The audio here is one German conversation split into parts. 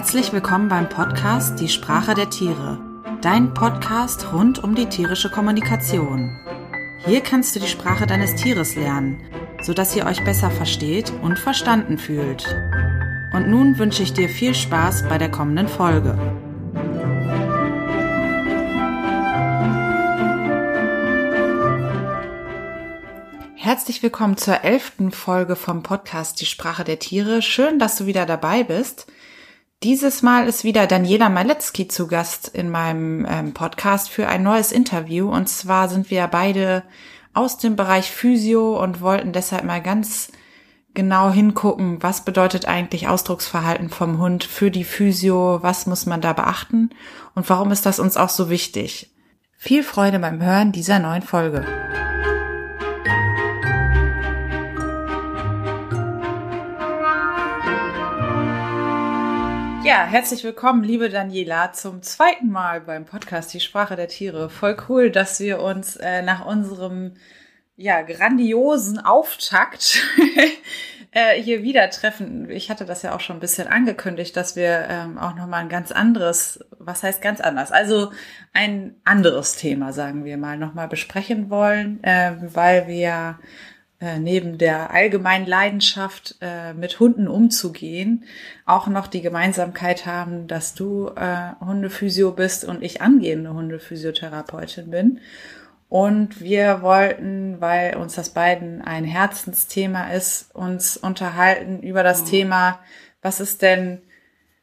Herzlich willkommen beim Podcast Die Sprache der Tiere, dein Podcast rund um die tierische Kommunikation. Hier kannst du die Sprache deines Tieres lernen, sodass ihr euch besser versteht und verstanden fühlt. Und nun wünsche ich dir viel Spaß bei der kommenden Folge. Herzlich willkommen zur elften Folge vom Podcast Die Sprache der Tiere. Schön, dass du wieder dabei bist. Dieses Mal ist wieder Daniela Maletzki zu Gast in meinem ähm, Podcast für ein neues Interview. Und zwar sind wir beide aus dem Bereich Physio und wollten deshalb mal ganz genau hingucken, was bedeutet eigentlich Ausdrucksverhalten vom Hund für die Physio, was muss man da beachten und warum ist das uns auch so wichtig. Viel Freude beim Hören dieser neuen Folge. Ja, herzlich willkommen, liebe Daniela, zum zweiten Mal beim Podcast Die Sprache der Tiere. Voll cool, dass wir uns äh, nach unserem ja, grandiosen Auftakt äh, hier wieder treffen. Ich hatte das ja auch schon ein bisschen angekündigt, dass wir ähm, auch nochmal ein ganz anderes, was heißt ganz anders? Also ein anderes Thema, sagen wir mal, nochmal besprechen wollen, äh, weil wir äh, neben der allgemeinen Leidenschaft, äh, mit Hunden umzugehen, auch noch die Gemeinsamkeit haben, dass du äh, Hundephysio bist und ich angehende Hundephysiotherapeutin bin. Und wir wollten, weil uns das beiden ein Herzensthema ist, uns unterhalten über das mhm. Thema, was ist denn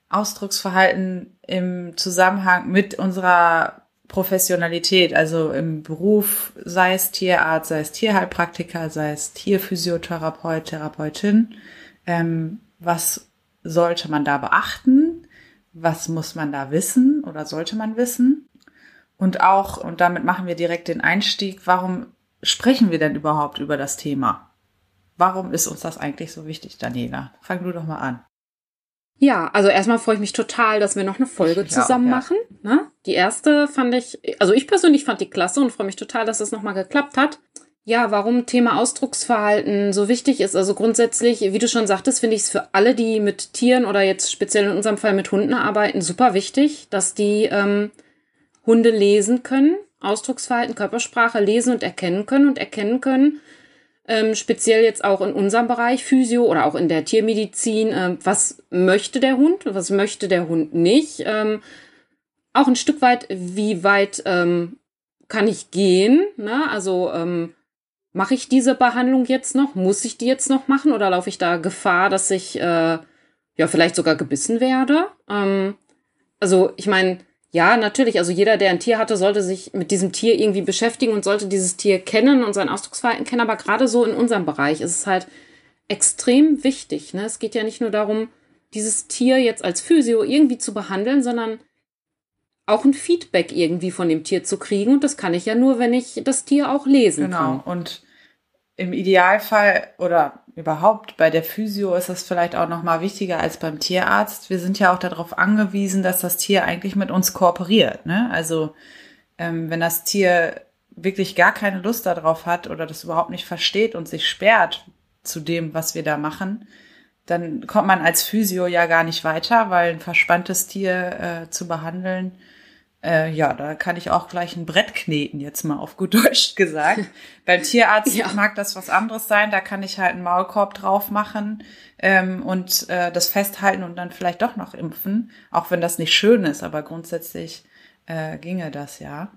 Ausdrucksverhalten im Zusammenhang mit unserer Professionalität, also im Beruf, sei es Tierarzt, sei es Tierheilpraktiker, sei es Tierphysiotherapeut, Therapeutin, ähm, was sollte man da beachten? Was muss man da wissen oder sollte man wissen? Und auch, und damit machen wir direkt den Einstieg, warum sprechen wir denn überhaupt über das Thema? Warum ist uns das eigentlich so wichtig, Daniela? Fang du doch mal an. Ja, also erstmal freue ich mich total, dass wir noch eine Folge zusammen ja, machen. Ne? Die erste fand ich, also ich persönlich fand die klasse und freue mich total, dass es das nochmal geklappt hat. Ja, warum Thema Ausdrucksverhalten so wichtig ist. Also grundsätzlich, wie du schon sagtest, finde ich es für alle, die mit Tieren oder jetzt speziell in unserem Fall mit Hunden arbeiten, super wichtig, dass die ähm, Hunde lesen können, Ausdrucksverhalten, Körpersprache lesen und erkennen können und erkennen können, ähm, speziell jetzt auch in unserem Bereich Physio oder auch in der Tiermedizin, ähm, was möchte der Hund, was möchte der Hund nicht. Ähm, auch ein Stück weit, wie weit ähm, kann ich gehen? Ne? Also ähm, mache ich diese Behandlung jetzt noch? Muss ich die jetzt noch machen oder laufe ich da Gefahr, dass ich äh, ja vielleicht sogar gebissen werde? Ähm, also ich meine, ja, natürlich. Also jeder, der ein Tier hatte, sollte sich mit diesem Tier irgendwie beschäftigen und sollte dieses Tier kennen und sein Ausdrucksverhalten kennen. Aber gerade so in unserem Bereich ist es halt extrem wichtig. Ne? Es geht ja nicht nur darum, dieses Tier jetzt als Physio irgendwie zu behandeln, sondern auch ein Feedback irgendwie von dem Tier zu kriegen. Und das kann ich ja nur, wenn ich das Tier auch lesen genau. kann. Genau. Und im Idealfall oder überhaupt bei der Physio ist es vielleicht auch noch mal wichtiger als beim Tierarzt. Wir sind ja auch darauf angewiesen, dass das Tier eigentlich mit uns kooperiert. Ne? Also ähm, wenn das Tier wirklich gar keine Lust darauf hat oder das überhaupt nicht versteht und sich sperrt zu dem, was wir da machen, dann kommt man als Physio ja gar nicht weiter, weil ein verspanntes Tier äh, zu behandeln äh, ja, da kann ich auch gleich ein Brett kneten, jetzt mal auf gut Deutsch gesagt. Beim Tierarzt ja. mag das was anderes sein, da kann ich halt einen Maulkorb drauf machen ähm, und äh, das festhalten und dann vielleicht doch noch impfen, auch wenn das nicht schön ist, aber grundsätzlich äh, ginge das ja.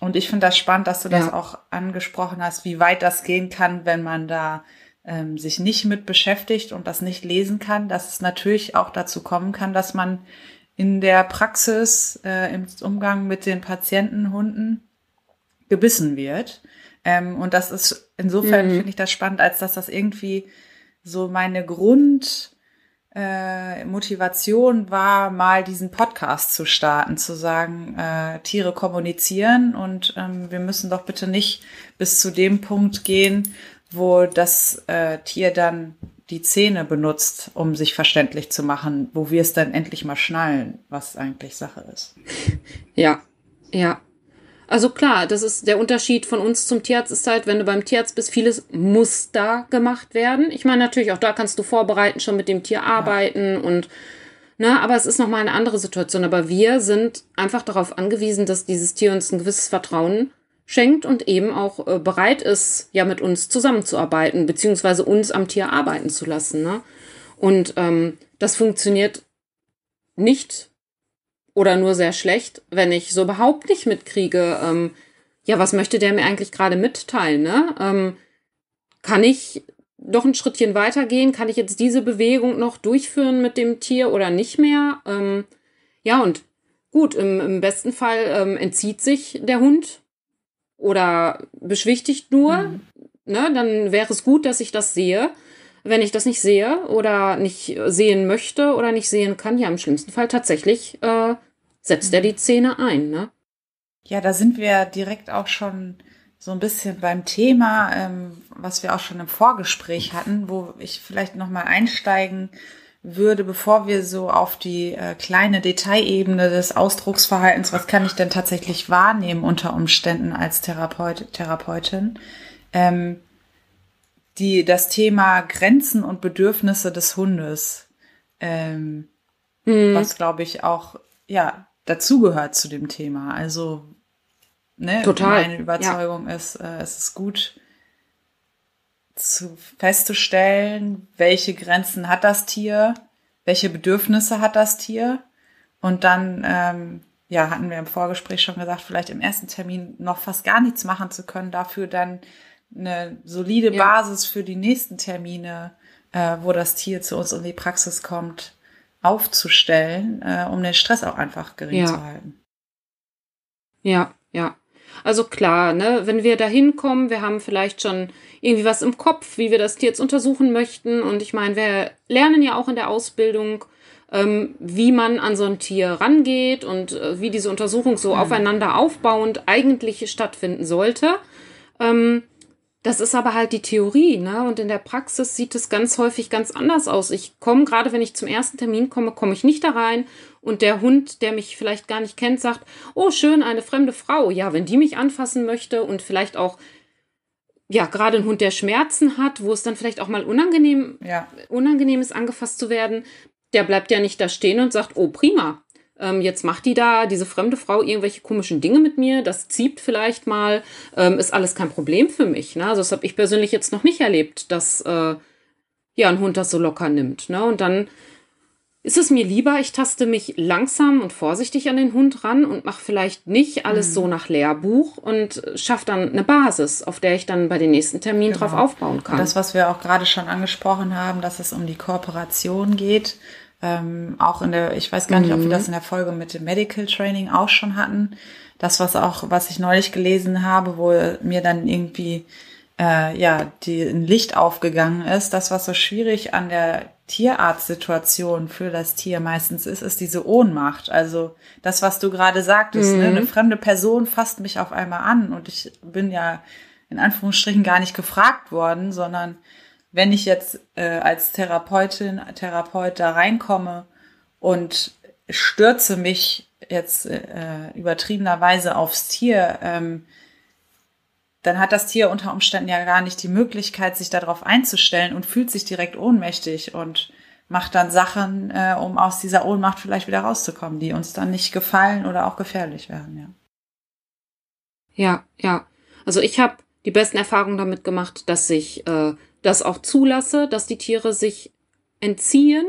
Und ich finde das spannend, dass du ja. das auch angesprochen hast, wie weit das gehen kann, wenn man da ähm, sich nicht mit beschäftigt und das nicht lesen kann, dass es natürlich auch dazu kommen kann, dass man in der Praxis äh, im Umgang mit den Patientenhunden gebissen wird. Ähm, und das ist insofern mhm. finde ich das spannend, als dass das irgendwie so meine Grund äh, Motivation war, mal diesen Podcast zu starten, zu sagen, äh, Tiere kommunizieren und ähm, wir müssen doch bitte nicht bis zu dem Punkt gehen, wo das äh, Tier dann die Zähne benutzt, um sich verständlich zu machen, wo wir es dann endlich mal schnallen, was eigentlich Sache ist. Ja, ja. Also klar, das ist der Unterschied von uns zum Tierarzt ist halt, wenn du beim Tierarzt bist, vieles muss da gemacht werden. Ich meine natürlich auch da kannst du vorbereiten, schon mit dem Tier arbeiten ja. und Ne, aber es ist nochmal eine andere Situation. Aber wir sind einfach darauf angewiesen, dass dieses Tier uns ein gewisses Vertrauen schenkt und eben auch äh, bereit ist, ja mit uns zusammenzuarbeiten, beziehungsweise uns am Tier arbeiten zu lassen. Ne? Und ähm, das funktioniert nicht oder nur sehr schlecht, wenn ich so überhaupt nicht mitkriege, ähm, ja, was möchte der mir eigentlich gerade mitteilen? Ne? Ähm, kann ich doch ein Schrittchen weitergehen? Kann ich jetzt diese Bewegung noch durchführen mit dem Tier oder nicht mehr? Ähm, ja, und gut, im, im besten Fall ähm, entzieht sich der Hund oder beschwichtigt nur. Mhm. Ne, dann wäre es gut, dass ich das sehe. Wenn ich das nicht sehe oder nicht sehen möchte oder nicht sehen kann, ja, im schlimmsten Fall tatsächlich äh, setzt mhm. er die Zähne ein. Ne? Ja, da sind wir direkt auch schon so ein bisschen beim Thema, ähm, was wir auch schon im Vorgespräch hatten, wo ich vielleicht noch mal einsteigen würde, bevor wir so auf die äh, kleine Detailebene des Ausdrucksverhaltens, was kann ich denn tatsächlich wahrnehmen unter Umständen als Therapeut, Therapeutin, ähm, die das Thema Grenzen und Bedürfnisse des Hundes, ähm, hm. was glaube ich auch ja dazugehört zu dem Thema. Also ne, Total. meine Überzeugung ja. ist, äh, es ist gut zu festzustellen, welche Grenzen hat das Tier, welche Bedürfnisse hat das Tier und dann ähm, ja hatten wir im Vorgespräch schon gesagt, vielleicht im ersten Termin noch fast gar nichts machen zu können, dafür dann eine solide ja. Basis für die nächsten Termine, äh, wo das Tier zu uns in die Praxis kommt, aufzustellen, äh, um den Stress auch einfach gering ja. zu halten. Ja, ja. Also klar, ne, wenn wir da hinkommen, wir haben vielleicht schon irgendwie was im Kopf, wie wir das Tier jetzt untersuchen möchten. Und ich meine, wir lernen ja auch in der Ausbildung, ähm, wie man an so ein Tier rangeht und äh, wie diese Untersuchung so mhm. aufeinander aufbauend eigentlich stattfinden sollte. Ähm, das ist aber halt die Theorie, ne? Und in der Praxis sieht es ganz häufig ganz anders aus. Ich komme, gerade wenn ich zum ersten Termin komme, komme ich nicht da rein und der Hund, der mich vielleicht gar nicht kennt, sagt, oh schön, eine fremde Frau. Ja, wenn die mich anfassen möchte und vielleicht auch, ja, gerade ein Hund, der Schmerzen hat, wo es dann vielleicht auch mal unangenehm, ja. unangenehm ist, angefasst zu werden, der bleibt ja nicht da stehen und sagt, oh prima, ähm, jetzt macht die da, diese fremde Frau, irgendwelche komischen Dinge mit mir, das zieht vielleicht mal, ähm, ist alles kein Problem für mich. Ne? Also das habe ich persönlich jetzt noch nicht erlebt, dass äh, ja ein Hund das so locker nimmt. Ne? Und dann ist es mir lieber, ich taste mich langsam und vorsichtig an den Hund ran und mache vielleicht nicht alles mhm. so nach Lehrbuch und schaffe dann eine Basis, auf der ich dann bei den nächsten Terminen genau. drauf aufbauen kann. Und das, was wir auch gerade schon angesprochen haben, dass es um die Kooperation geht, ähm, auch in der, ich weiß gar nicht, ob wir mhm. das in der Folge mit dem Medical Training auch schon hatten. Das, was auch, was ich neulich gelesen habe, wo mir dann irgendwie äh, ja die ein Licht aufgegangen ist. Das, was so schwierig an der Tierarztsituation für das Tier meistens ist, ist diese Ohnmacht. Also das, was du gerade sagtest, mhm. ne? eine fremde Person fasst mich auf einmal an und ich bin ja in Anführungsstrichen gar nicht gefragt worden, sondern wenn ich jetzt äh, als Therapeutin, Therapeut da reinkomme und stürze mich jetzt äh, übertriebenerweise aufs Tier, ähm, dann hat das Tier unter Umständen ja gar nicht die Möglichkeit, sich darauf einzustellen und fühlt sich direkt ohnmächtig und macht dann Sachen, äh, um aus dieser Ohnmacht vielleicht wieder rauszukommen, die uns dann nicht gefallen oder auch gefährlich werden, ja. Ja, ja. Also ich habe die besten Erfahrungen damit gemacht, dass ich äh, das auch zulasse, dass die Tiere sich entziehen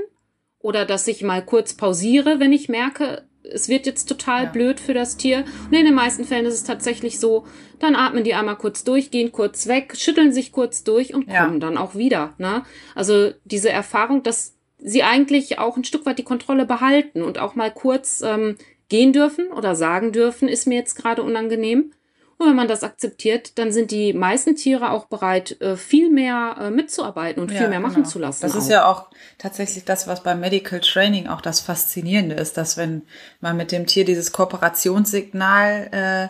oder dass ich mal kurz pausiere, wenn ich merke, es wird jetzt total ja. blöd für das Tier. Und in den meisten Fällen ist es tatsächlich so, dann atmen die einmal kurz durch, gehen kurz weg, schütteln sich kurz durch und ja. kommen dann auch wieder. Ne? Also diese Erfahrung, dass sie eigentlich auch ein Stück weit die Kontrolle behalten und auch mal kurz ähm, gehen dürfen oder sagen dürfen, ist mir jetzt gerade unangenehm. Und wenn man das akzeptiert, dann sind die meisten Tiere auch bereit, äh, viel mehr äh, mitzuarbeiten und viel ja, mehr machen genau. zu lassen. Das auch. ist ja auch tatsächlich das, was beim Medical Training auch das Faszinierende ist, dass wenn man mit dem Tier dieses Kooperationssignal äh,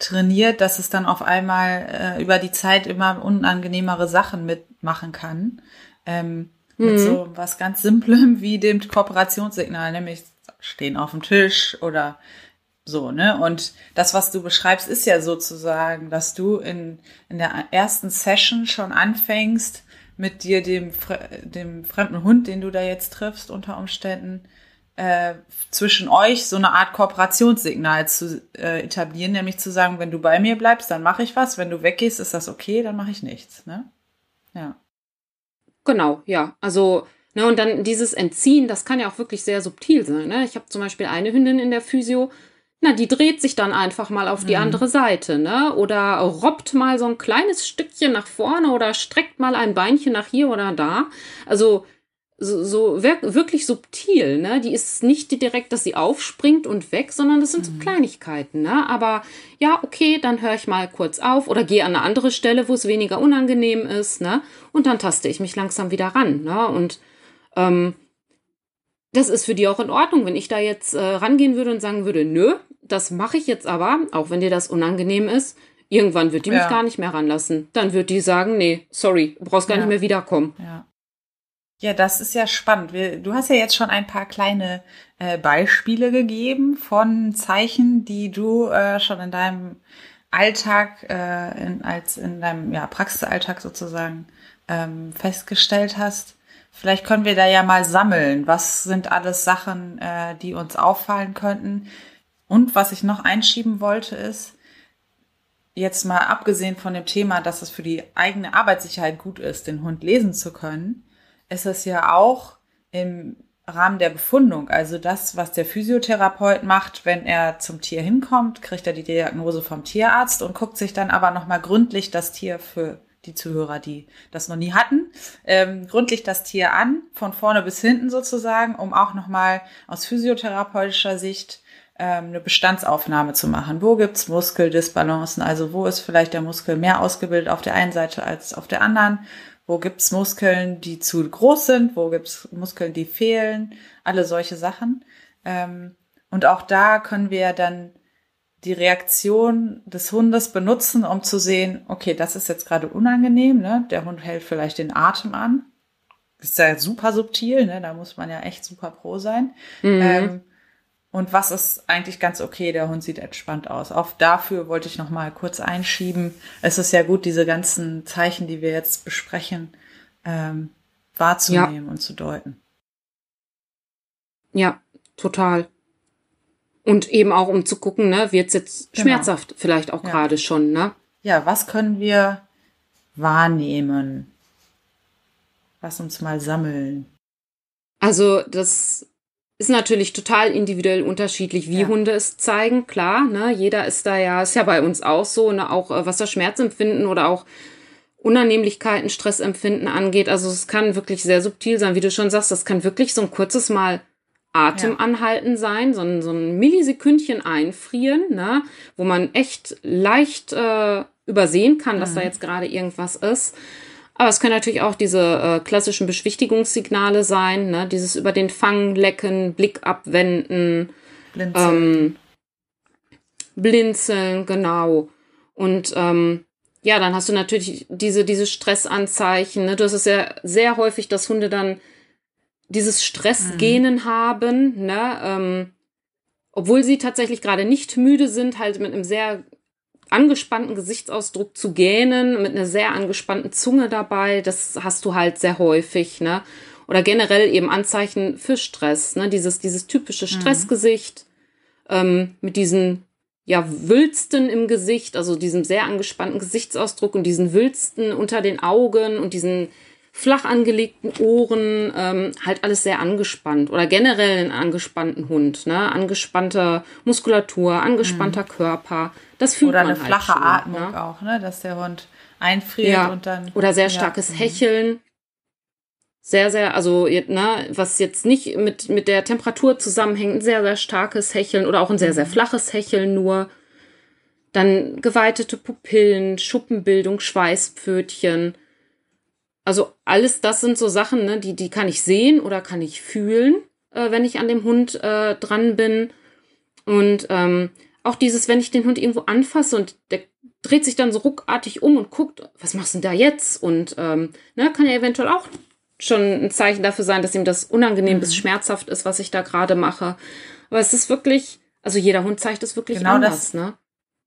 trainiert, dass es dann auf einmal äh, über die Zeit immer unangenehmere Sachen mitmachen kann. Ähm, mhm. Mit so was ganz Simplem wie dem Kooperationssignal, nämlich stehen auf dem Tisch oder so, ne? Und das, was du beschreibst, ist ja sozusagen, dass du in, in der ersten Session schon anfängst, mit dir dem, dem fremden Hund, den du da jetzt triffst, unter Umständen, äh, zwischen euch so eine Art Kooperationssignal zu äh, etablieren, nämlich zu sagen, wenn du bei mir bleibst, dann mache ich was, wenn du weggehst, ist das okay, dann mache ich nichts. Ne? Ja. Genau, ja. Also, ne, und dann dieses Entziehen, das kann ja auch wirklich sehr subtil sein. Ne? Ich habe zum Beispiel eine Hündin in der Physio, na, die dreht sich dann einfach mal auf die mhm. andere Seite, ne? Oder robbt mal so ein kleines Stückchen nach vorne oder streckt mal ein Beinchen nach hier oder da. Also so, so wirklich subtil, ne? Die ist nicht direkt, dass sie aufspringt und weg, sondern das sind mhm. so Kleinigkeiten, ne? Aber ja, okay, dann höre ich mal kurz auf oder gehe an eine andere Stelle, wo es weniger unangenehm ist, ne? Und dann taste ich mich langsam wieder ran, ne? Und ähm, das ist für die auch in Ordnung, wenn ich da jetzt äh, rangehen würde und sagen würde, nö, das mache ich jetzt aber, auch wenn dir das unangenehm ist. Irgendwann wird die ja. mich gar nicht mehr ranlassen. Dann wird die sagen, nee, sorry, du brauchst gar ja. nicht mehr wiederkommen. Ja. Ja, das ist ja spannend. Wir, du hast ja jetzt schon ein paar kleine äh, Beispiele gegeben von Zeichen, die du äh, schon in deinem Alltag, äh, in, als in deinem ja, Praxisalltag sozusagen ähm, festgestellt hast. Vielleicht können wir da ja mal sammeln. Was sind alles Sachen, äh, die uns auffallen könnten? Und was ich noch einschieben wollte, ist, jetzt mal abgesehen von dem Thema, dass es für die eigene Arbeitssicherheit gut ist, den Hund lesen zu können, ist es ja auch im Rahmen der Befundung, also das, was der Physiotherapeut macht, wenn er zum Tier hinkommt, kriegt er die Diagnose vom Tierarzt und guckt sich dann aber nochmal gründlich das Tier für die Zuhörer, die das noch nie hatten, ähm, gründlich das Tier an, von vorne bis hinten sozusagen, um auch nochmal aus physiotherapeutischer Sicht ähm, eine Bestandsaufnahme zu machen. Wo gibt's Muskeldisbalancen? Also wo ist vielleicht der Muskel mehr ausgebildet auf der einen Seite als auf der anderen? Wo gibt's Muskeln, die zu groß sind? Wo gibt's Muskeln, die fehlen? Alle solche Sachen. Ähm, und auch da können wir dann die Reaktion des Hundes benutzen, um zu sehen, okay, das ist jetzt gerade unangenehm, ne? Der Hund hält vielleicht den Atem an. Ist ja super subtil, ne? Da muss man ja echt super pro sein. Mhm. Ähm, und was ist eigentlich ganz okay? Der Hund sieht entspannt aus. Auch dafür wollte ich noch mal kurz einschieben. Es ist ja gut, diese ganzen Zeichen, die wir jetzt besprechen, ähm, wahrzunehmen ja. und zu deuten. Ja, total. Und eben auch um zu gucken, ne, wird es jetzt genau. schmerzhaft, vielleicht auch ja. gerade schon, ne? Ja, was können wir wahrnehmen? Lass uns mal sammeln. Also das ist natürlich total individuell unterschiedlich, wie ja. Hunde es zeigen, klar. Ne? Jeder ist da ja, ist ja bei uns auch so, ne? auch äh, was das Schmerzempfinden oder auch Unannehmlichkeiten, Stressempfinden angeht. Also es kann wirklich sehr subtil sein, wie du schon sagst, das kann wirklich so ein kurzes Mal Atem ja. anhalten sein, so ein, so ein Millisekündchen einfrieren, ne? wo man echt leicht äh, übersehen kann, dass da mhm. jetzt gerade irgendwas ist. Aber es können natürlich auch diese äh, klassischen Beschwichtigungssignale sein, ne? dieses über den Fang lecken, Blick abwenden, blinzeln, ähm, blinzeln genau. Und ähm, ja, dann hast du natürlich diese, diese Stressanzeichen. Ne? Du hast es ja sehr häufig, dass Hunde dann dieses Stressgenen mhm. haben, ne? Ähm, obwohl sie tatsächlich gerade nicht müde sind, halt mit einem sehr angespannten Gesichtsausdruck zu gähnen, mit einer sehr angespannten Zunge dabei. Das hast du halt sehr häufig, ne? Oder generell eben Anzeichen für Stress, ne? Dieses, dieses typische mhm. Stressgesicht mhm. ähm, mit diesen ja, Wülsten im Gesicht, also diesem sehr angespannten Gesichtsausdruck und diesen Wülsten unter den Augen und diesen flach angelegten Ohren, ähm, halt alles sehr angespannt oder generell einen angespannten Hund, ne? Angespannte Muskulatur, angespannter mhm. Körper. Das fühlt oder man eine halt flache schon, Atmung ne? auch, ne? Dass der Hund einfriert ja. und dann oder sehr starkes ja. Mhm. Hecheln. Sehr, sehr, also, ne, was jetzt nicht mit, mit der Temperatur zusammenhängt, ein sehr, sehr starkes Hecheln oder auch ein sehr, sehr mhm. flaches Hecheln nur. Dann geweitete Pupillen, Schuppenbildung, Schweißpfötchen also alles das sind so Sachen, ne, die, die kann ich sehen oder kann ich fühlen, äh, wenn ich an dem Hund äh, dran bin. Und ähm, auch dieses, wenn ich den Hund irgendwo anfasse und der dreht sich dann so ruckartig um und guckt, was machst du denn da jetzt? Und ähm, ne, kann ja eventuell auch schon ein Zeichen dafür sein, dass ihm das unangenehm mhm. bis schmerzhaft ist, was ich da gerade mache. Aber es ist wirklich, also jeder Hund zeigt es wirklich genau anders, das. ne?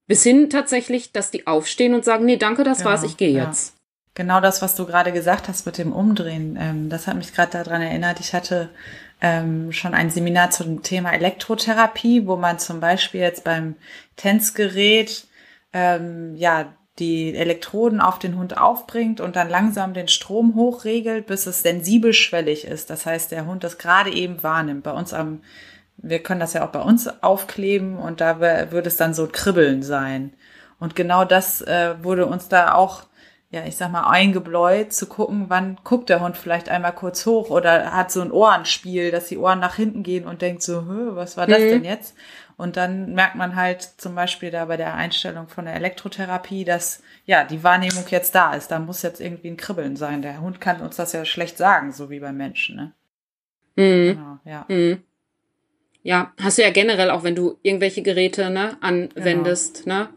Bis hin tatsächlich, dass die aufstehen und sagen, nee, danke, das genau, war's, ich gehe ja. jetzt. Genau das, was du gerade gesagt hast mit dem Umdrehen, ähm, das hat mich gerade daran erinnert. Ich hatte ähm, schon ein Seminar zum Thema Elektrotherapie, wo man zum Beispiel jetzt beim Tänzgerät ähm, ja die Elektroden auf den Hund aufbringt und dann langsam den Strom hochregelt, bis es sensibelschwellig ist. Das heißt, der Hund das gerade eben wahrnimmt. Bei uns am, wir können das ja auch bei uns aufkleben und da würde es dann so Kribbeln sein. Und genau das äh, wurde uns da auch, ja, ich sag mal, eingebläut, zu gucken, wann guckt der Hund vielleicht einmal kurz hoch oder hat so ein Ohrenspiel, dass die Ohren nach hinten gehen und denkt so, was war das mhm. denn jetzt? Und dann merkt man halt zum Beispiel da bei der Einstellung von der Elektrotherapie, dass ja die Wahrnehmung jetzt da ist. Da muss jetzt irgendwie ein Kribbeln sein. Der Hund kann uns das ja schlecht sagen, so wie beim Menschen. Ne? Mhm. Genau, ja. Mhm. Ja, hast du ja generell auch, wenn du irgendwelche Geräte ne, anwendest, genau. ne?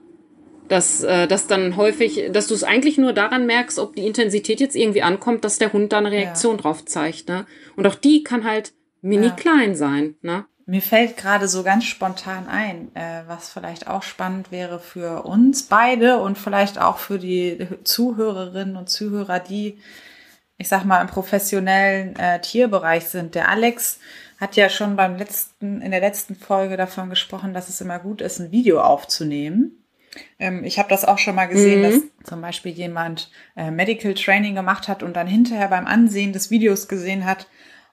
Dass, äh, dass dann häufig, dass du es eigentlich nur daran merkst, ob die Intensität jetzt irgendwie ankommt, dass der Hund da eine Reaktion ja. drauf zeigt, ne? Und auch die kann halt mini klein ja. sein, ne? Mir fällt gerade so ganz spontan ein, äh, was vielleicht auch spannend wäre für uns beide und vielleicht auch für die Zuhörerinnen und Zuhörer, die, ich sag mal, im professionellen äh, Tierbereich sind. Der Alex hat ja schon beim letzten, in der letzten Folge davon gesprochen, dass es immer gut ist, ein Video aufzunehmen. Ähm, ich habe das auch schon mal gesehen, mhm. dass zum Beispiel jemand äh, Medical Training gemacht hat und dann hinterher beim Ansehen des Videos gesehen hat,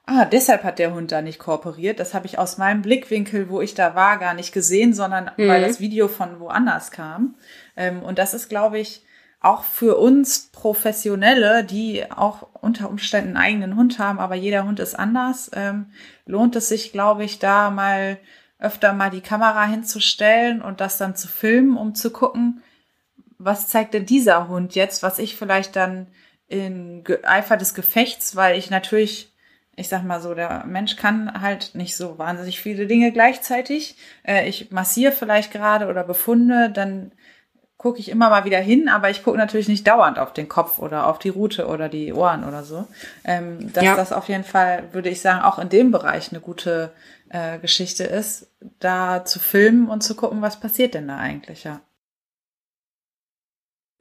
ah, deshalb hat der Hund da nicht kooperiert. Das habe ich aus meinem Blickwinkel, wo ich da war, gar nicht gesehen, sondern mhm. weil das Video von woanders kam. Ähm, und das ist, glaube ich, auch für uns Professionelle, die auch unter Umständen einen eigenen Hund haben, aber jeder Hund ist anders, ähm, lohnt es sich, glaube ich, da mal öfter mal die Kamera hinzustellen und das dann zu filmen, um zu gucken, was zeigt denn dieser Hund jetzt, was ich vielleicht dann in Eifer des Gefechts, weil ich natürlich ich sag mal so, der Mensch kann halt nicht so wahnsinnig viele Dinge gleichzeitig. Äh, ich massiere vielleicht gerade oder befunde, dann gucke ich immer mal wieder hin, aber ich gucke natürlich nicht dauernd auf den Kopf oder auf die Rute oder die Ohren oder so. Ähm, dass ja. das auf jeden Fall, würde ich sagen, auch in dem Bereich eine gute äh, Geschichte ist, da zu filmen und zu gucken, was passiert denn da eigentlich, ja.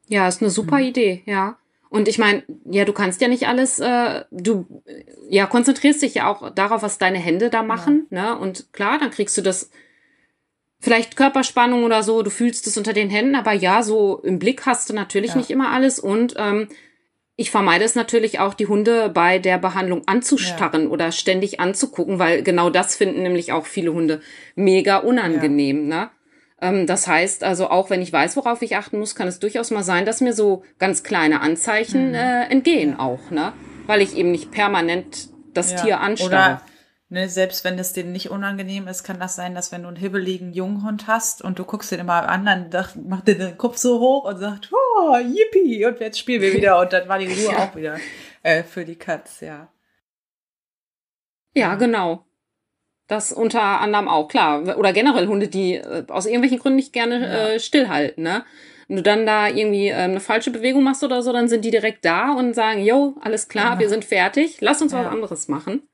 Ja, ist eine super mhm. Idee, ja. Und ich meine, ja, du kannst ja nicht alles, äh, du ja konzentrierst dich ja auch darauf, was deine Hände da machen, ja. ne? Und klar, dann kriegst du das vielleicht Körperspannung oder so, du fühlst es unter den Händen, aber ja, so im Blick hast du natürlich ja. nicht immer alles und ähm, ich vermeide es natürlich auch, die Hunde bei der Behandlung anzustarren ja. oder ständig anzugucken, weil genau das finden nämlich auch viele Hunde mega unangenehm, ja. ne? Ähm, das heißt also, auch wenn ich weiß, worauf ich achten muss, kann es durchaus mal sein, dass mir so ganz kleine Anzeichen mhm. äh, entgehen auch, ne? Weil ich eben nicht permanent das. Tier anstarre. Oder Ne, selbst wenn es denen nicht unangenehm ist, kann das sein, dass wenn du einen hibbeligen Junghund hast und du guckst den immer an, dann macht der den Kopf so hoch und sagt, oh, yippie, und jetzt spielen wir wieder und dann war die Ruhe auch wieder äh, für die Katz, ja. Ja, genau. Das unter anderem auch, klar. Oder generell Hunde, die äh, aus irgendwelchen Gründen nicht gerne ja. äh, stillhalten, ne? Wenn du dann da irgendwie ähm, eine falsche Bewegung machst oder so, dann sind die direkt da und sagen, yo, alles klar, ja. wir sind fertig, lass uns ja. was anderes machen.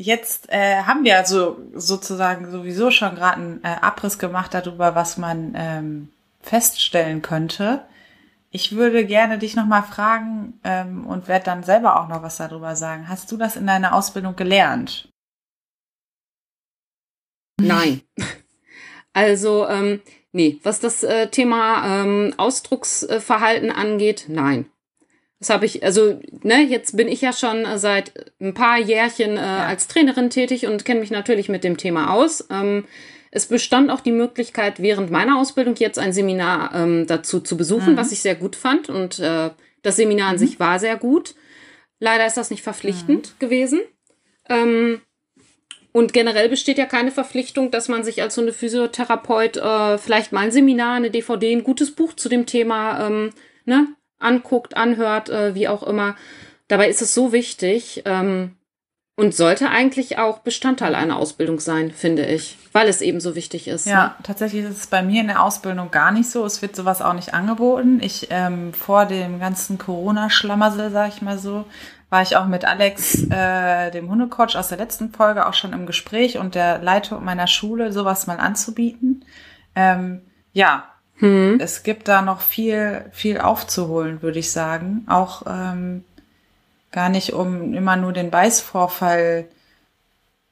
Jetzt äh, haben wir also sozusagen sowieso schon gerade einen äh, Abriss gemacht darüber, was man ähm, feststellen könnte. Ich würde gerne dich nochmal fragen ähm, und werde dann selber auch noch was darüber sagen. Hast du das in deiner Ausbildung gelernt? Nein. Also, ähm, nee, was das äh, Thema ähm, Ausdrucksverhalten angeht, nein. Das habe ich, also, ne, jetzt bin ich ja schon seit ein paar Jährchen äh, ja. als Trainerin tätig und kenne mich natürlich mit dem Thema aus. Ähm, es bestand auch die Möglichkeit, während meiner Ausbildung jetzt ein Seminar ähm, dazu zu besuchen, mhm. was ich sehr gut fand. Und äh, das Seminar an mhm. sich war sehr gut. Leider ist das nicht verpflichtend mhm. gewesen. Ähm, und generell besteht ja keine Verpflichtung, dass man sich als so eine Physiotherapeut äh, vielleicht mal ein Seminar, eine DVD, ein gutes Buch zu dem Thema ähm, ne, anguckt, anhört, äh, wie auch immer. Dabei ist es so wichtig ähm, und sollte eigentlich auch Bestandteil einer Ausbildung sein, finde ich, weil es eben so wichtig ist. Ja, ne? tatsächlich ist es bei mir in der Ausbildung gar nicht so. Es wird sowas auch nicht angeboten. Ich ähm, vor dem ganzen Corona-Schlamassel, sag ich mal so, war ich auch mit Alex, äh, dem Hundecoach aus der letzten Folge, auch schon im Gespräch und der Leitung meiner Schule, sowas mal anzubieten. Ähm, ja, hm. es gibt da noch viel, viel aufzuholen, würde ich sagen. Auch ähm, gar nicht, um immer nur den Beißvorfall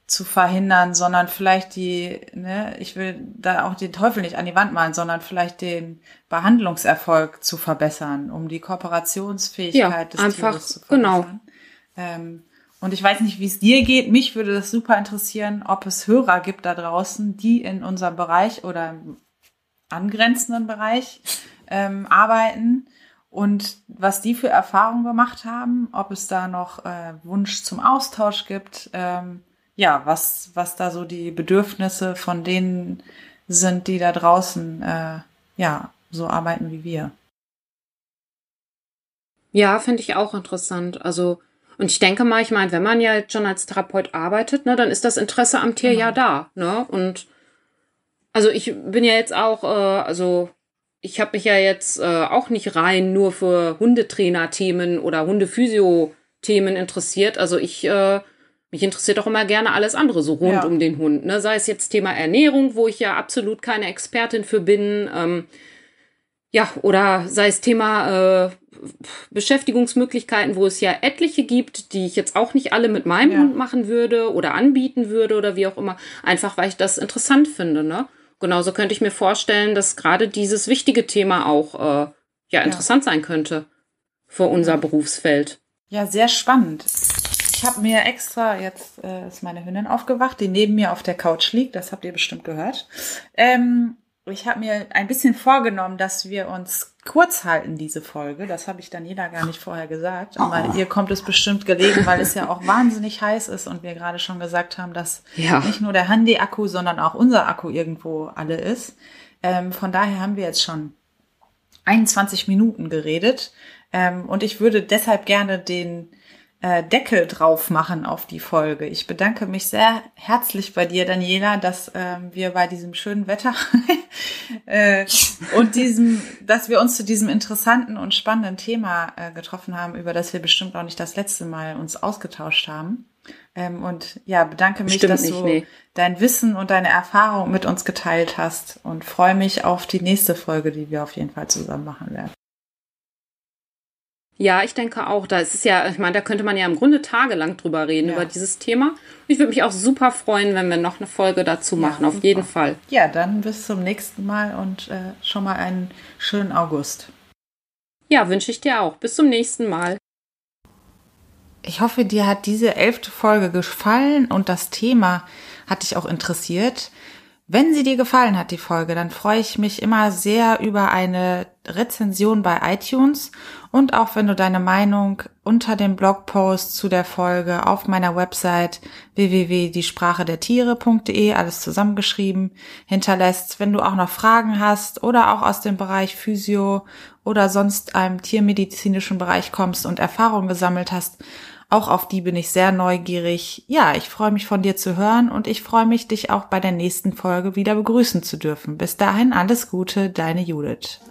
zu verhindern, sondern vielleicht die, ne, ich will da auch den Teufel nicht an die Wand malen, sondern vielleicht den Behandlungserfolg zu verbessern, um die Kooperationsfähigkeit ja, des einfach, Tieres zu verbessern. Genau. Ähm, und ich weiß nicht, wie es dir geht. Mich würde das super interessieren, ob es Hörer gibt da draußen, die in unserem Bereich oder angrenzenden Bereich ähm, arbeiten und was die für Erfahrungen gemacht haben, ob es da noch äh, Wunsch zum Austausch gibt. Ähm, ja, was, was da so die Bedürfnisse von denen sind, die da draußen, äh, ja, so arbeiten wie wir. Ja, finde ich auch interessant. Also, und ich denke mal, ich meine, wenn man ja jetzt schon als Therapeut arbeitet, ne, dann ist das Interesse am Tier genau. ja da, ne? Und also ich bin ja jetzt auch, äh, also ich habe mich ja jetzt äh, auch nicht rein nur für Hundetrainer-Themen oder Hundephysio-Themen interessiert. Also ich äh, mich interessiert auch immer gerne alles andere so rund ja. um den Hund. Ne? Sei es jetzt Thema Ernährung, wo ich ja absolut keine Expertin für bin. Ähm, ja, oder sei es Thema äh, Beschäftigungsmöglichkeiten, wo es ja etliche gibt, die ich jetzt auch nicht alle mit meinem ja. Hund machen würde oder anbieten würde oder wie auch immer. Einfach weil ich das interessant finde. Ne? Genauso könnte ich mir vorstellen, dass gerade dieses wichtige Thema auch äh, ja interessant ja. sein könnte für unser Berufsfeld. Ja, sehr spannend. Ich habe mir extra, jetzt äh, ist meine Hündin aufgewacht, die neben mir auf der Couch liegt, das habt ihr bestimmt gehört. Ähm, ich habe mir ein bisschen vorgenommen, dass wir uns kurz halten, diese Folge. Das habe ich Daniela gar nicht vorher gesagt. Aber ihr kommt es bestimmt gelegen, weil es ja auch wahnsinnig heiß ist und wir gerade schon gesagt haben, dass ja. nicht nur der Handy-Akku, sondern auch unser Akku irgendwo alle ist. Ähm, von daher haben wir jetzt schon 21 Minuten geredet. Ähm, und ich würde deshalb gerne den äh, Deckel drauf machen auf die Folge. Ich bedanke mich sehr herzlich bei dir, Daniela, dass ähm, wir bei diesem schönen Wetter äh, und diesem, dass wir uns zu diesem interessanten und spannenden Thema äh, getroffen haben, über das wir bestimmt auch nicht das letzte Mal uns ausgetauscht haben. Ähm, und ja, bedanke mich, Stimmt dass nicht, du nee. dein Wissen und deine Erfahrung mit uns geteilt hast und freue mich auf die nächste Folge, die wir auf jeden Fall zusammen machen werden. Ja, ich denke auch. Da ist es ja, ich meine, da könnte man ja im Grunde tagelang drüber reden, ja. über dieses Thema. Ich würde mich auch super freuen, wenn wir noch eine Folge dazu machen, ja, auf jeden Fall. Ja, dann bis zum nächsten Mal und äh, schon mal einen schönen August. Ja, wünsche ich dir auch. Bis zum nächsten Mal. Ich hoffe, dir hat diese elfte Folge gefallen und das Thema hat dich auch interessiert. Wenn sie dir gefallen hat, die Folge, dann freue ich mich immer sehr über eine Rezension bei iTunes und auch wenn du deine Meinung unter dem Blogpost zu der Folge auf meiner Website www.diesprachedertiere.de alles zusammengeschrieben hinterlässt. Wenn du auch noch Fragen hast oder auch aus dem Bereich Physio oder sonst einem tiermedizinischen Bereich kommst und Erfahrungen gesammelt hast, auch auf die bin ich sehr neugierig. Ja, ich freue mich von dir zu hören und ich freue mich, dich auch bei der nächsten Folge wieder begrüßen zu dürfen. Bis dahin alles Gute, deine Judith.